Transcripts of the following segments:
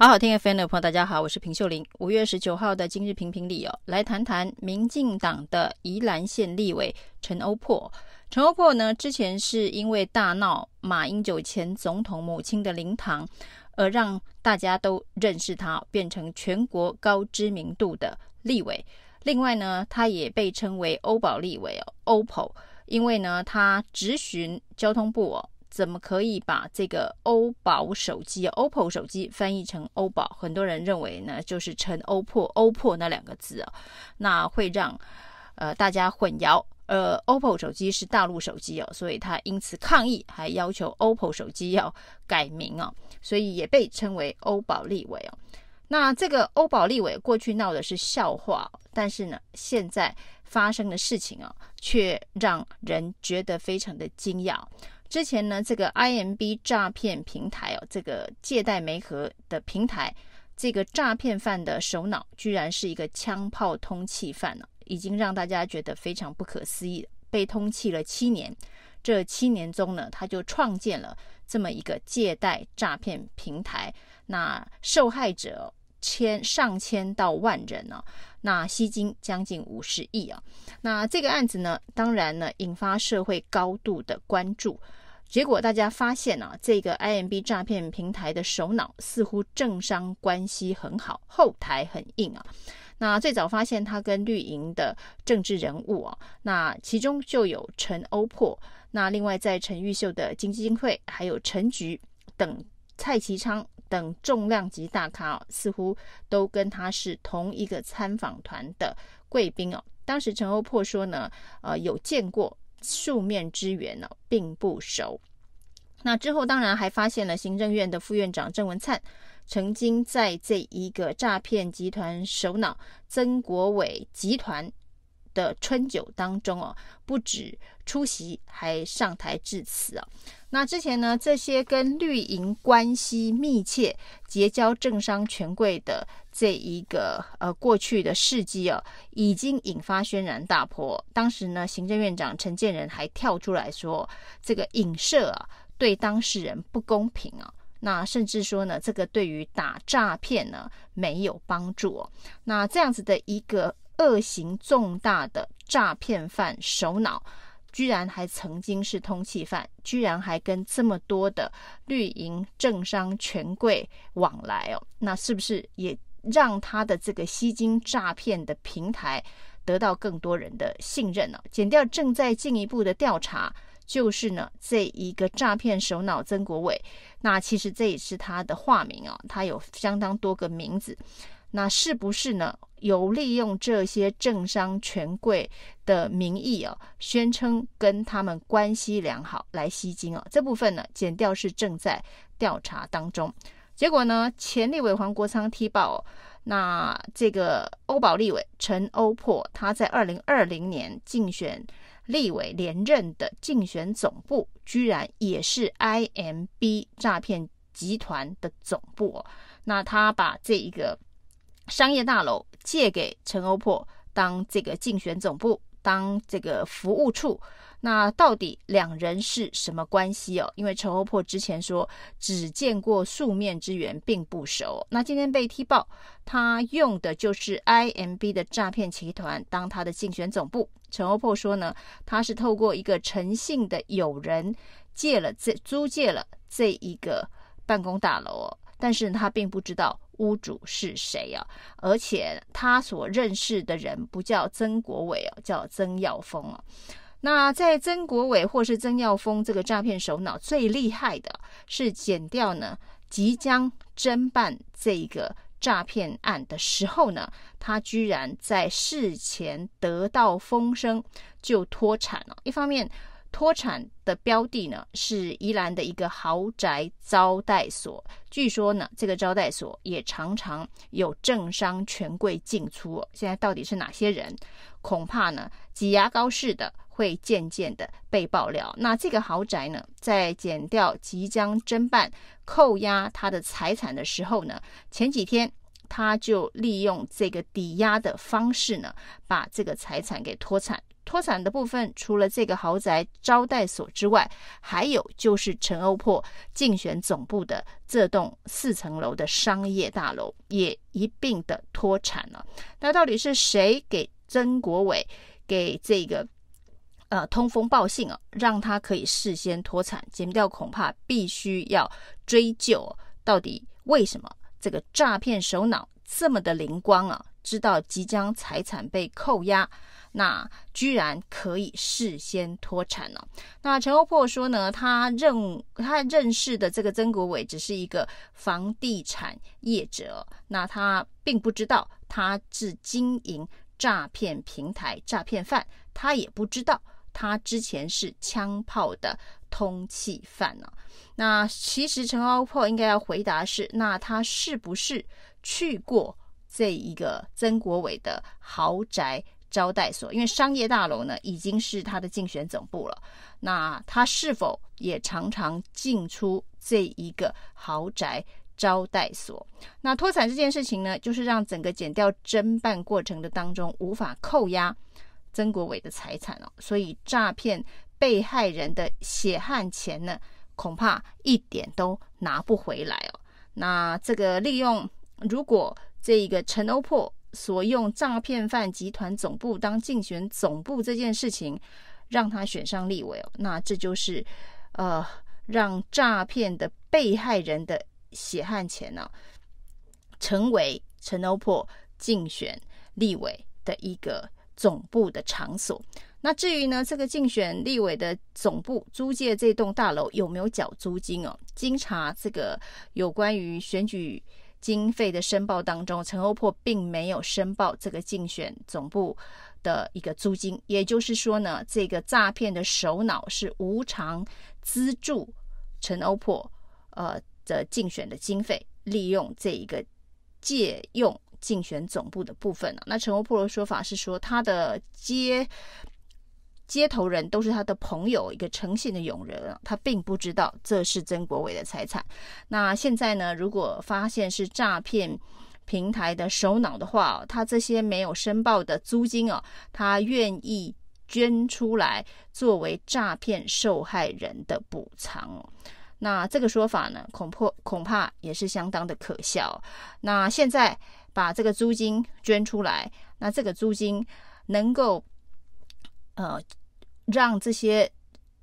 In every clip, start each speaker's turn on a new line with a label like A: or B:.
A: 好好听 FM 的朋友，大家好，我是平秀玲。五月十九号的今日评评理哦，来谈谈民进党的宜兰县立委陈欧珀。陈欧珀呢，之前是因为大闹马英九前总统母亲的灵堂，而让大家都认识他，变成全国高知名度的立委。另外呢，他也被称为欧宝立委哦，OPPO，因为呢，他直询交通部哦。怎么可以把这个欧宝手机、OPPO 手机翻译成欧宝？很多人认为呢，就是陈欧珀、欧珀那两个字啊，那会让呃大家混淆。呃，OPPO 手机是大陆手机哦，所以他因此抗议，还要求 OPPO 手机要改名哦，所以也被称为欧宝立委哦。那这个欧宝立委过去闹的是笑话，但是呢，现在发生的事情啊，却让人觉得非常的惊讶。之前呢，这个 IMB 诈骗平台哦，这个借贷媒合的平台，这个诈骗犯的首脑居然是一个枪炮通缉犯了，已经让大家觉得非常不可思议。被通缉了七年，这七年中呢，他就创建了这么一个借贷诈骗平台，那受害者千上千到万人呢，那吸金将近五十亿啊。那这个案子呢，当然呢，引发社会高度的关注。结果大家发现啊，这个 IMB 诈骗平台的首脑似乎政商关系很好，后台很硬啊。那最早发现他跟绿营的政治人物啊，那其中就有陈欧珀。那另外在陈玉秀的经济会，还有陈菊等蔡其昌等重量级大咖啊，似乎都跟他是同一个参访团的贵宾哦。当时陈欧珀说呢，呃，有见过。数面之缘呢，并不熟。那之后，当然还发现了行政院的副院长郑文灿曾经在这一个诈骗集团首脑曾国伟集团的春酒当中哦，不止出席，还上台致辞啊。那之前呢，这些跟绿营关系密切、结交政商权贵的这一个呃过去的事迹啊，已经引发轩然大波。当时呢，行政院长陈建仁还跳出来说，这个影射啊，对当事人不公平啊。那甚至说呢，这个对于打诈骗呢没有帮助。那这样子的一个恶行重大的诈骗犯首脑。居然还曾经是通缉犯，居然还跟这么多的绿营政商权贵往来哦，那是不是也让他的这个吸金诈骗的平台得到更多人的信任呢？减掉正在进一步的调查，就是呢这一个诈骗首脑曾国伟，那其实这也是他的化名啊，他有相当多个名字。那是不是呢？有利用这些政商权贵的名义啊，宣称跟他们关系良好来吸金啊？这部分呢，检调是正在调查当中。结果呢，前立委黄国昌踢爆，那这个欧宝立委陈欧珀，他在二零二零年竞选立委连任的竞选总部，居然也是 IMB 诈骗集团的总部。哦那他把这一个。商业大楼借给陈欧珀当这个竞选总部，当这个服务处，那到底两人是什么关系哦？因为陈欧珀之前说只见过数面之缘，并不熟。那今天被踢爆，他用的就是 IMB 的诈骗集团当他的竞选总部。陈欧珀说呢，他是透过一个诚信的友人借了这租借了这一个办公大楼哦，但是他并不知道。屋主是谁啊？而且他所认识的人不叫曾国伟哦，叫曾耀峰啊。那在曾国伟或是曾耀峰这个诈骗首脑最厉害的是剪掉呢，即将侦办这个诈骗案的时候呢，他居然在事前得到风声就脱产了。一方面。脱产的标的呢，是宜兰的一个豪宅招待所。据说呢，这个招待所也常常有政商权贵进出。现在到底是哪些人？恐怕呢，挤牙膏似的会渐渐的被爆料。那这个豪宅呢，在减掉即将侦办扣押他的财产的时候呢，前几天他就利用这个抵押的方式呢，把这个财产给脱产。脱产的部分，除了这个豪宅招待所之外，还有就是陈欧珀竞选总部的这栋四层楼的商业大楼也一并的脱产了。那到底是谁给曾国伟给这个呃通风报信啊，让他可以事先脱产？减掉恐怕必须要追究，到底为什么这个诈骗首脑这么的灵光啊，知道即将财产被扣押。那居然可以事先脱产了。那陈欧珀说呢，他认他认识的这个曾国伟只是一个房地产业者，那他并不知道他是经营诈骗平台诈骗犯，他也不知道他之前是枪炮的通缉犯呢。那其实陈欧珀应该要回答是，那他是不是去过这一个曾国伟的豪宅？招待所，因为商业大楼呢已经是他的竞选总部了。那他是否也常常进出这一个豪宅招待所？那脱产这件事情呢，就是让整个减掉侦办过程的当中无法扣押曾国伟的财产哦，所以诈骗被害人的血汗钱呢，恐怕一点都拿不回来哦。那这个利用，如果这一个陈欧珀。所用诈骗犯集团总部当竞选总部这件事情，让他选上立委哦，那这就是呃，让诈骗的被害人的血汗钱呢、成为陈欧珀竞选立委的一个总部的场所。那至于呢，这个竞选立委的总部租借这栋大楼有没有缴租金哦？经查这个有关于选举。经费的申报当中，陈欧珀并没有申报这个竞选总部的一个租金，也就是说呢，这个诈骗的首脑是无偿资助陈欧珀呃的竞选的经费，利用这一个借用竞选总部的部分呢。那陈欧珀的说法是说，他的接。接头人都是他的朋友，一个诚信的佣人，他并不知道这是曾国伟的财产。那现在呢，如果发现是诈骗平台的首脑的话，他这些没有申报的租金哦，他愿意捐出来作为诈骗受害人的补偿。那这个说法呢，恐怕恐怕也是相当的可笑。那现在把这个租金捐出来，那这个租金能够。呃，让这些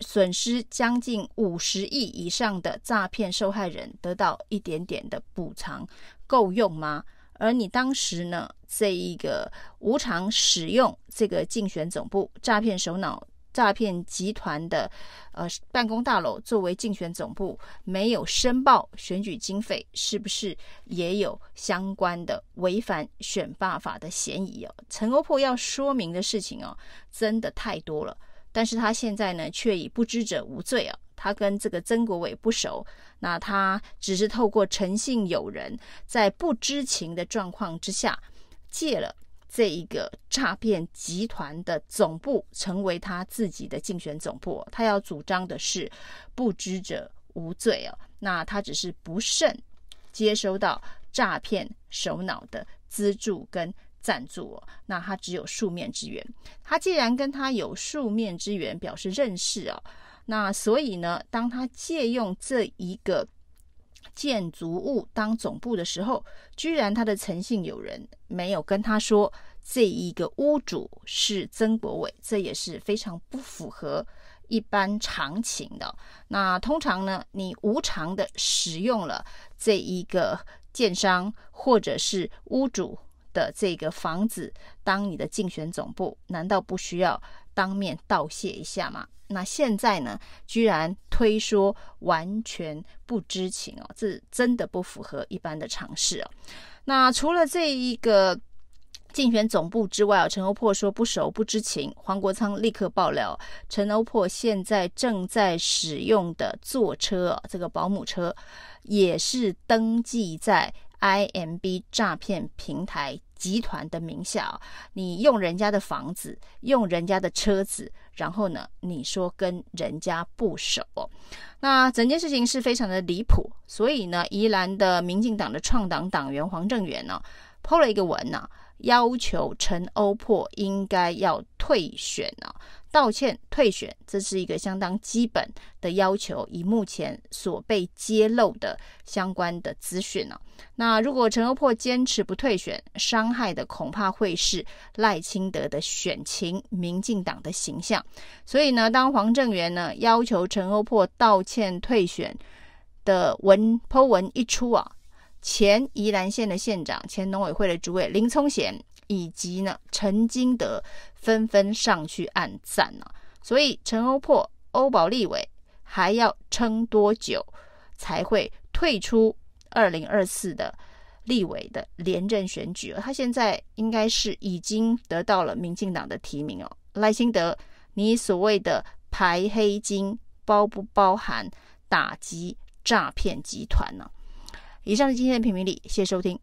A: 损失将近五十亿以上的诈骗受害人得到一点点的补偿，够用吗？而你当时呢，这一个无偿使用这个竞选总部诈骗首脑。诈骗集团的呃办公大楼作为竞选总部，没有申报选举经费，是不是也有相关的违反选罢法的嫌疑哦？陈欧珀要说明的事情哦，真的太多了。但是他现在呢，却以不知者无罪啊。他跟这个曾国伟不熟，那他只是透过诚信友人，在不知情的状况之下借了。这一个诈骗集团的总部成为他自己的竞选总部，他要主张的是不知者无罪哦。那他只是不慎接收到诈骗首脑的资助跟赞助，那他只有数面之缘。他既然跟他有数面之缘，表示认识哦，那所以呢，当他借用这一个。建筑物当总部的时候，居然他的诚信友人没有跟他说这一个屋主是曾国伟，这也是非常不符合一般常情的。那通常呢，你无偿的使用了这一个建商或者是屋主的这个房子当你的竞选总部，难道不需要当面道谢一下吗？那现在呢，居然推说完全不知情哦，这真的不符合一般的常识哦。那除了这一个竞选总部之外啊，陈欧珀说不熟不知情。黄国昌立刻爆料，陈欧珀现在正在使用的坐车，这个保姆车也是登记在 IMB 诈骗平台集团的名下。你用人家的房子，用人家的车子。然后呢，你说跟人家不熟，那整件事情是非常的离谱。所以呢，宜兰的民进党的创党党员黄正元呢，PO 了一个文呐、要求陈欧珀应该要退选啊。道歉退选，这是一个相当基本的要求。以目前所被揭露的相关的资讯呢，那如果陈欧珀坚持不退选，伤害的恐怕会是赖清德的选情、民进党的形象。所以呢，当黄正元呢要求陈欧珀道歉退选的文 po 文一出啊，前宜兰县的县长、前农委会的主委林聪贤。以及呢，陈金德纷纷上去按赞呢、所以陈欧珀、欧宝立委还要撑多久才会退出二零二四的立委的连任选举？他现在应该是已经得到了民进党的提名哦。赖清德，你所谓的排黑金包不包含打击诈骗集团呢？以上是今天的评评理，谢谢收听。